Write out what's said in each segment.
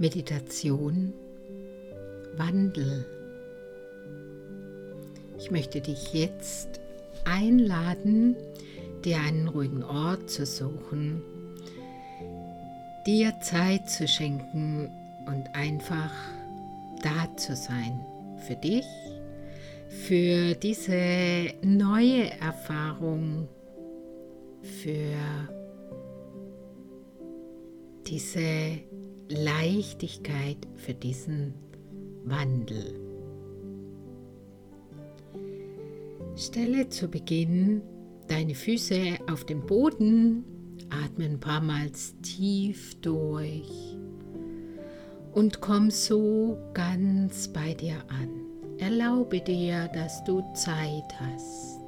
Meditation Wandel. Ich möchte dich jetzt einladen, dir einen ruhigen Ort zu suchen, dir Zeit zu schenken und einfach da zu sein für dich, für diese neue Erfahrung, für diese Leichtigkeit, für diesen Wandel. Stelle zu Beginn deine Füße auf den Boden, atme ein paar Mal tief durch und komm so ganz bei dir an. Erlaube dir, dass du Zeit hast.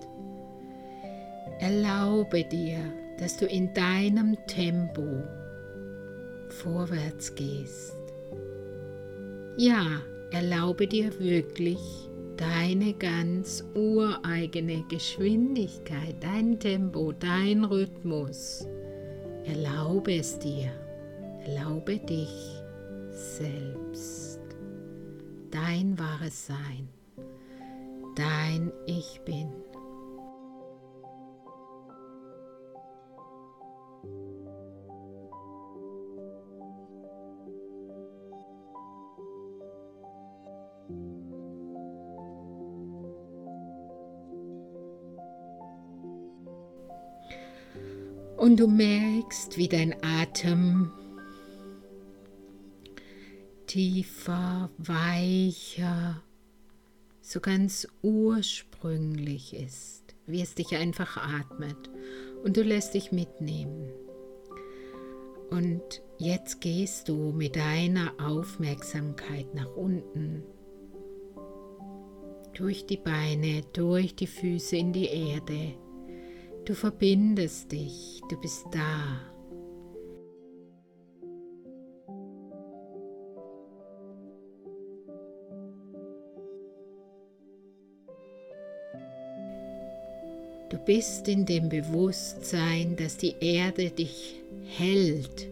Erlaube dir, dass du in deinem Tempo vorwärts gehst. Ja, erlaube dir wirklich deine ganz ureigene Geschwindigkeit, dein Tempo, dein Rhythmus. Erlaube es dir, erlaube dich selbst, dein wahres Sein, dein Ich bin. Und du merkst, wie dein Atem tiefer, weicher, so ganz ursprünglich ist, wie es dich einfach atmet. Und du lässt dich mitnehmen. Und jetzt gehst du mit deiner Aufmerksamkeit nach unten, durch die Beine, durch die Füße in die Erde Du verbindest dich, du bist da. Du bist in dem Bewusstsein, dass die Erde dich hält,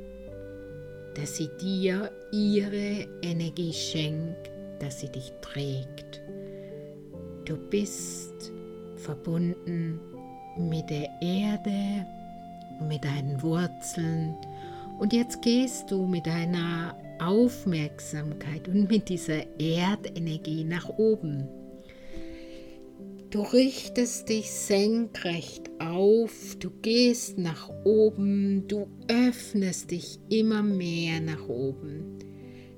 dass sie dir ihre Energie schenkt, dass sie dich trägt. Du bist verbunden mit der Erde, mit deinen Wurzeln. Und jetzt gehst du mit deiner Aufmerksamkeit und mit dieser Erdenergie nach oben. Du richtest dich senkrecht auf, du gehst nach oben, du öffnest dich immer mehr nach oben.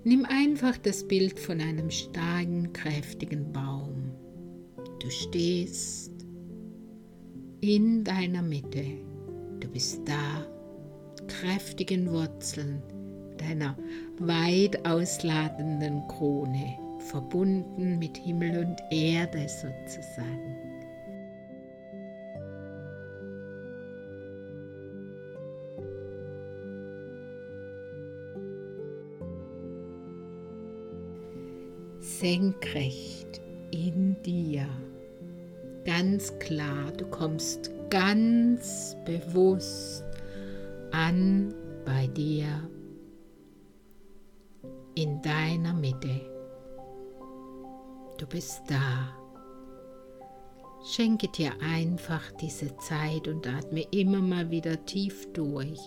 Nimm einfach das Bild von einem starken, kräftigen Baum. Du stehst in deiner Mitte. Du bist da, kräftigen Wurzeln, deiner weit ausladenden Krone, verbunden mit Himmel und Erde sozusagen. Senkrecht in dir ganz klar, du kommst ganz bewusst an bei dir in deiner Mitte. Du bist da. Schenke dir einfach diese Zeit und atme immer mal wieder tief durch.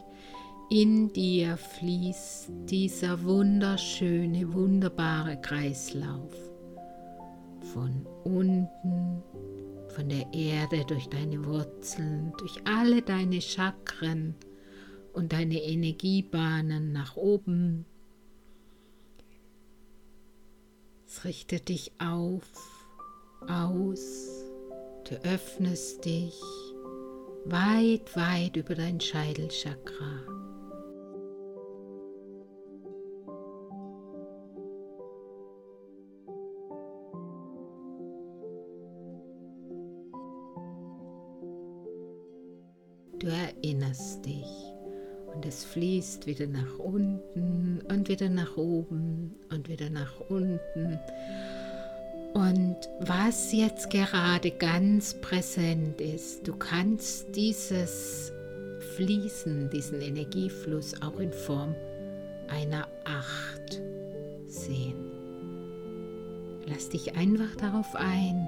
In dir fließt dieser wunderschöne, wunderbare Kreislauf. Von unten von der Erde durch deine Wurzeln, durch alle deine Chakren und deine Energiebahnen nach oben. Es richtet dich auf, aus, du öffnest dich weit, weit über dein Scheitelchakra. Fließt wieder nach unten und wieder nach oben und wieder nach unten. Und was jetzt gerade ganz präsent ist, du kannst dieses Fließen, diesen Energiefluss auch in Form einer Acht sehen. Lass dich einfach darauf ein.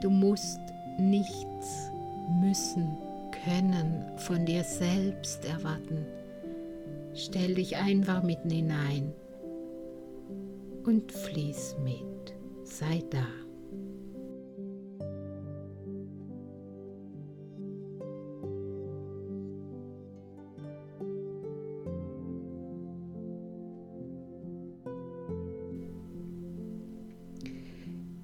Du musst nichts müssen, können von dir selbst erwarten. Stell dich einfach mitten hinein und fließ mit. Sei da.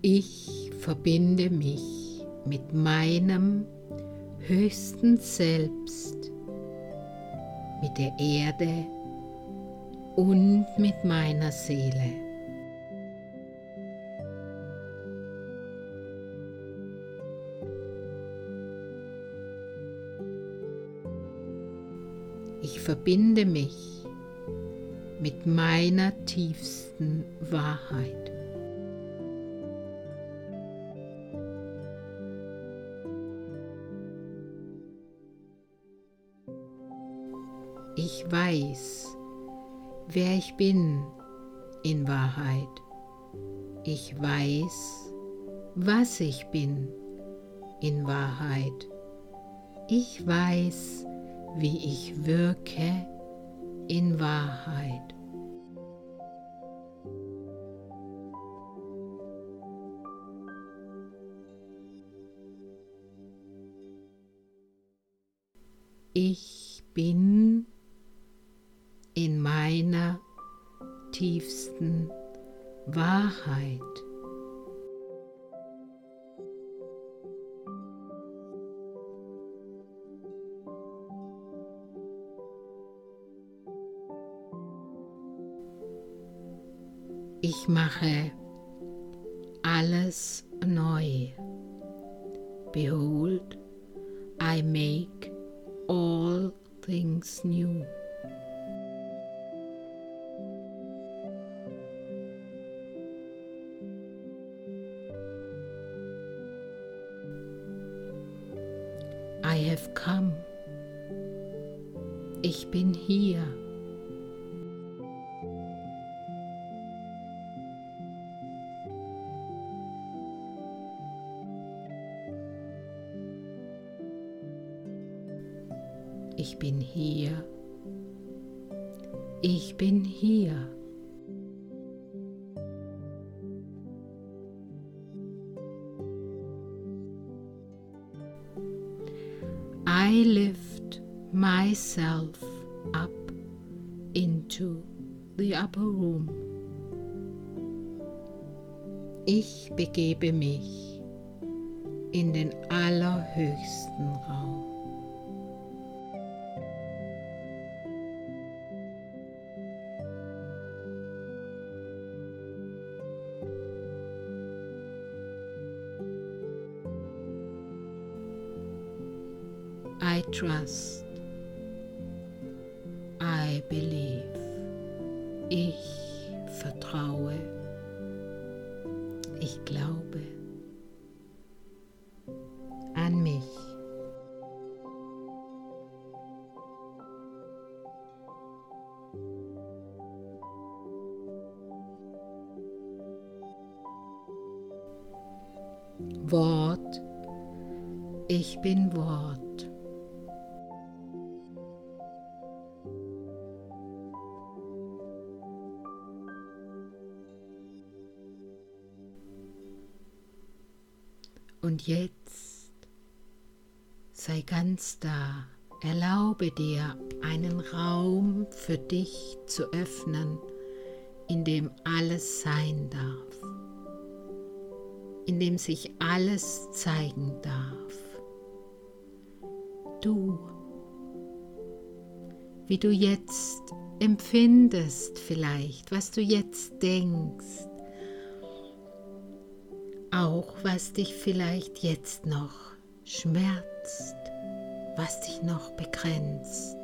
Ich verbinde mich mit meinem höchsten Selbst, mit der Erde und mit meiner Seele. Ich verbinde mich mit meiner tiefsten Wahrheit. Ich weiß, wer ich bin in Wahrheit. Ich weiß, was ich bin in Wahrheit. Ich weiß, wie ich wirke in Wahrheit. Ich bin in meiner tiefsten Wahrheit. Ich mache alles neu. Behold, I make all things new. I have come. Ich bin hier. Ich bin hier. Ich bin hier. Myself up into the upper room. Ich begebe mich in den allerhöchsten Raum. Wort. Ich bin Wort. Und jetzt sei ganz da. Erlaube dir, einen Raum für dich zu öffnen, in dem alles sein darf, in dem sich alles zeigen darf. Du, wie du jetzt empfindest vielleicht, was du jetzt denkst, auch was dich vielleicht jetzt noch schmerzt, was dich noch begrenzt,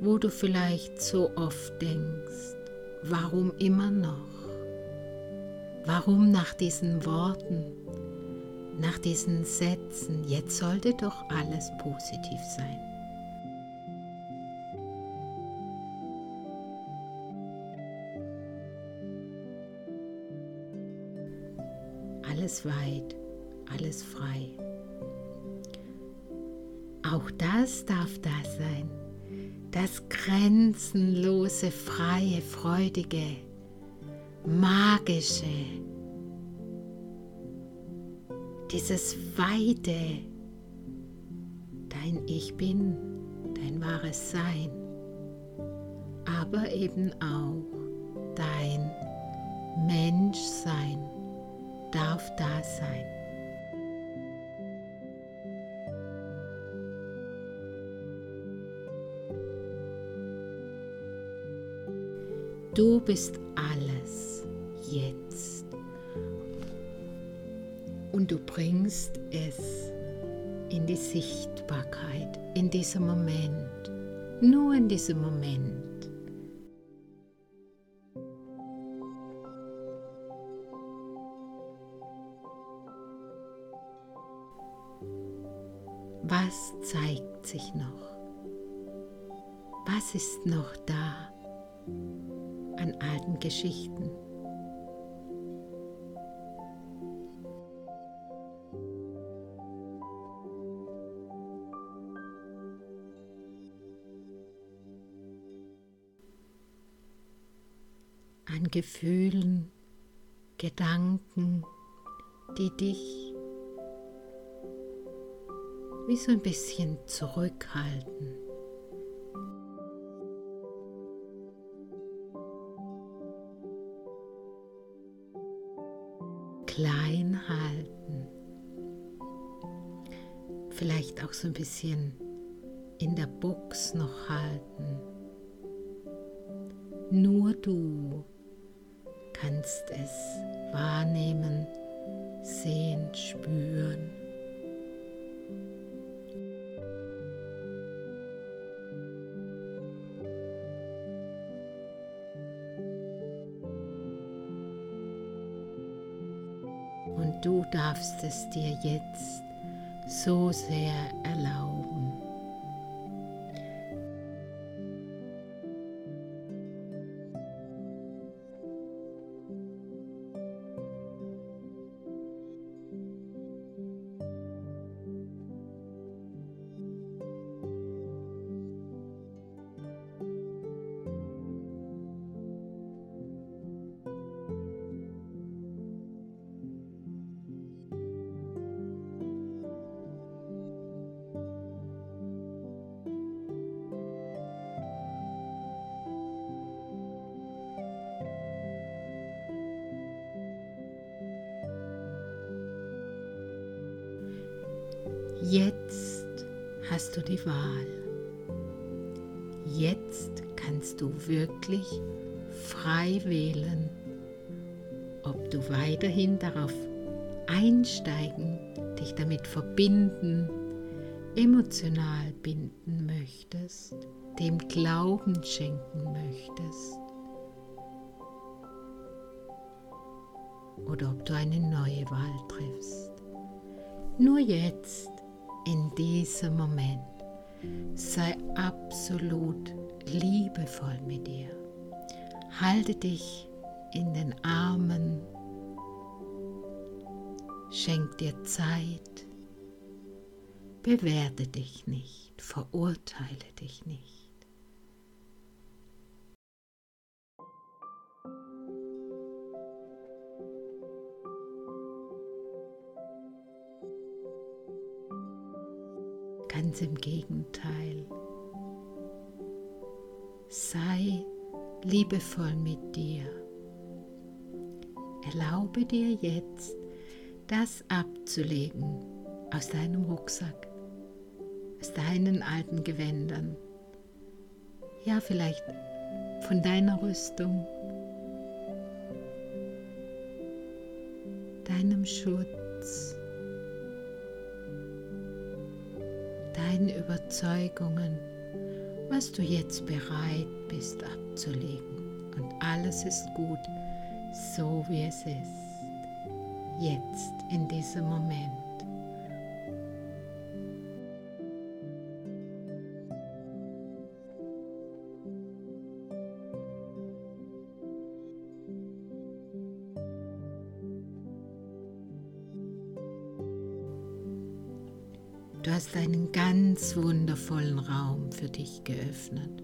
wo du vielleicht so oft denkst, warum immer noch, Warum nach diesen Worten, nach diesen Sätzen, jetzt sollte doch alles positiv sein. Alles weit, alles frei. Auch das darf da sein. Das grenzenlose, freie, freudige, magische, dieses Weite, dein Ich bin, dein wahres Sein, aber eben auch dein Menschsein darf da sein. Du bist jetzt. Und du bringst es in die Sichtbarkeit, in diesem Moment, nur in diesem Moment. Was zeigt sich noch? Was ist noch da an alten Geschichten? An Gefühlen, Gedanken, die dich wie so ein bisschen zurückhalten. Klein halten. Vielleicht auch so ein bisschen in der Box noch halten. Nur du kannst es wahrnehmen, sehen, spüren. du darfst es dir jetzt so sehr erlauben. Jetzt hast du die Wahl. Jetzt kannst du wirklich frei wählen, ob du weiterhin darauf einsteigen, dich damit verbinden, emotional binden möchtest, dem Glauben schenken möchtest. Oder ob du eine neue Wahl triffst. Nur jetzt in diesem Moment. Sei absolut liebevoll mit dir. Halte dich in den Armen. Schenk dir Zeit. Bewerte dich nicht. Verurteile dich nicht. Ganz im Gegenteil. Sei liebevoll mit dir. Erlaube dir jetzt, das abzulegen aus deinem Rucksack, aus deinen alten Gewändern. Ja, vielleicht von deiner Rüstung, deinem Schutz. Deinen Überzeugungen, was du jetzt bereit bist abzulegen. Und alles ist gut, so wie es ist. Jetzt, in diesem Moment. Du hast einen ganz wundervollen Raum für dich geöffnet.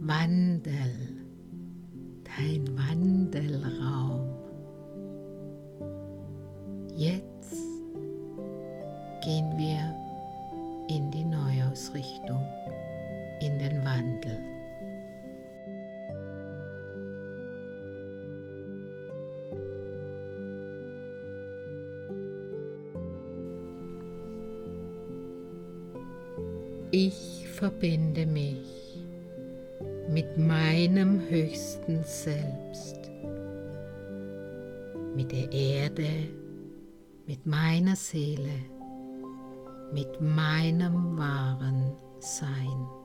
Wandel, dein Wandelraum. Mit meinem höchsten Selbst, mit der Erde, mit meiner Seele, mit meinem wahren Sein.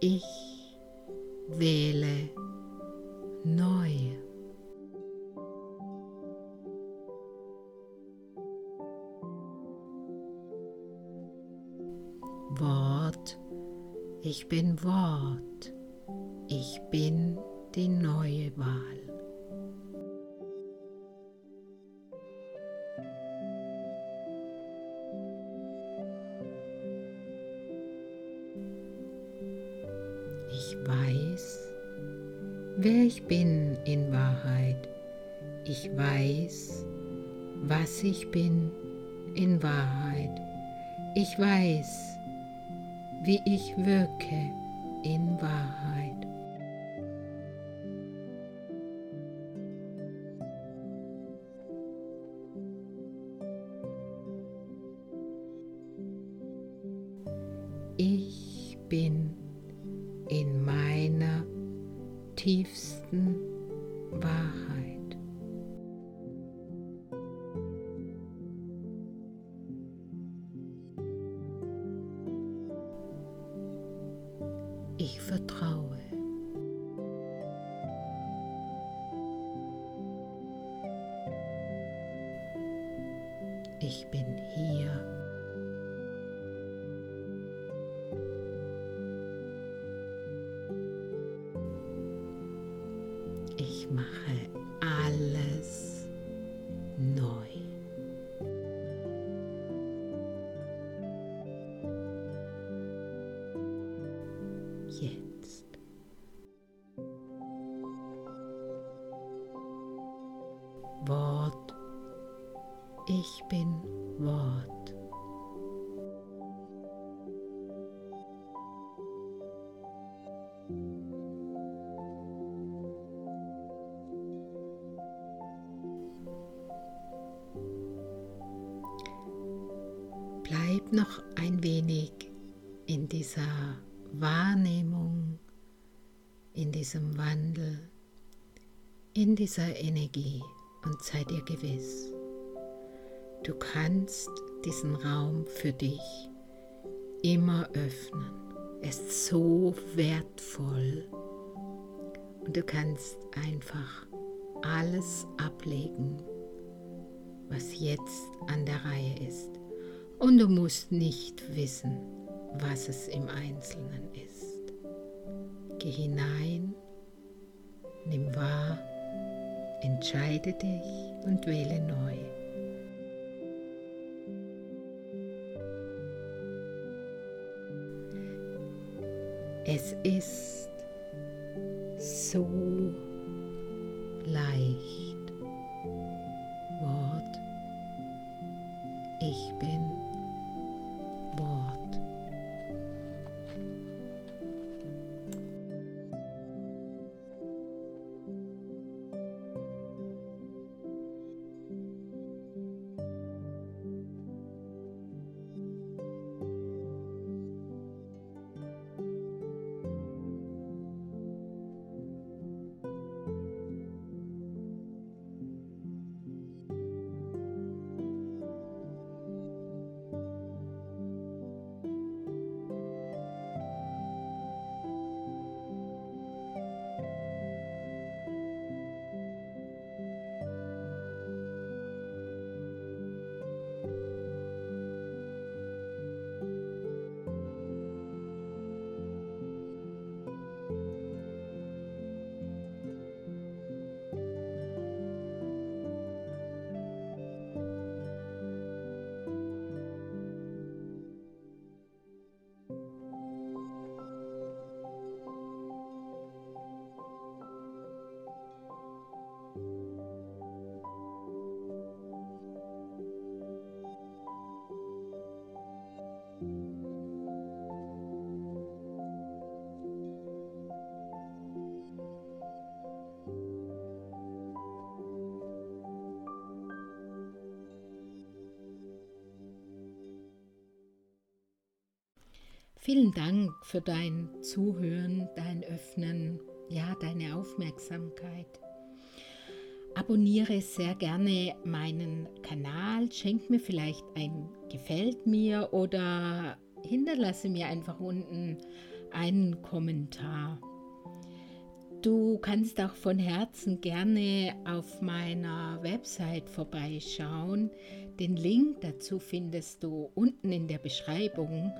Ich wähle neu. Wort, ich bin Wort, ich bin die neue Wahl. In Wahrheit. Ich weiß, wie ich wirke in Wahrheit. Ich bin hier. Bleib noch ein wenig in dieser Wahrnehmung, in diesem Wandel, in dieser Energie und sei dir gewiss, du kannst diesen Raum für dich immer öffnen. Es ist so wertvoll und du kannst einfach alles ablegen, was jetzt an der Reihe ist. Und du musst nicht wissen, was es im Einzelnen ist. Geh hinein, nimm wahr, entscheide dich und wähle neu. Es ist so leicht. Wort. Ich bin Vielen Dank für dein Zuhören, dein Öffnen, ja, deine Aufmerksamkeit. Abonniere sehr gerne meinen Kanal, schenk mir vielleicht ein Gefällt mir oder hinterlasse mir einfach unten einen Kommentar. Du kannst auch von Herzen gerne auf meiner Website vorbeischauen. Den Link dazu findest du unten in der Beschreibung.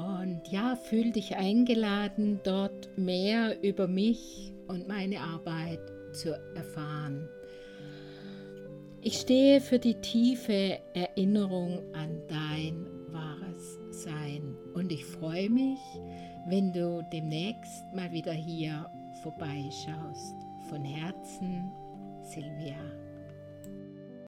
Und ja, fühl dich eingeladen, dort mehr über mich und meine Arbeit zu erfahren. Ich stehe für die tiefe Erinnerung an dein wahres Sein und ich freue mich, wenn du demnächst mal wieder hier vorbeischaust. Von Herzen, Silvia.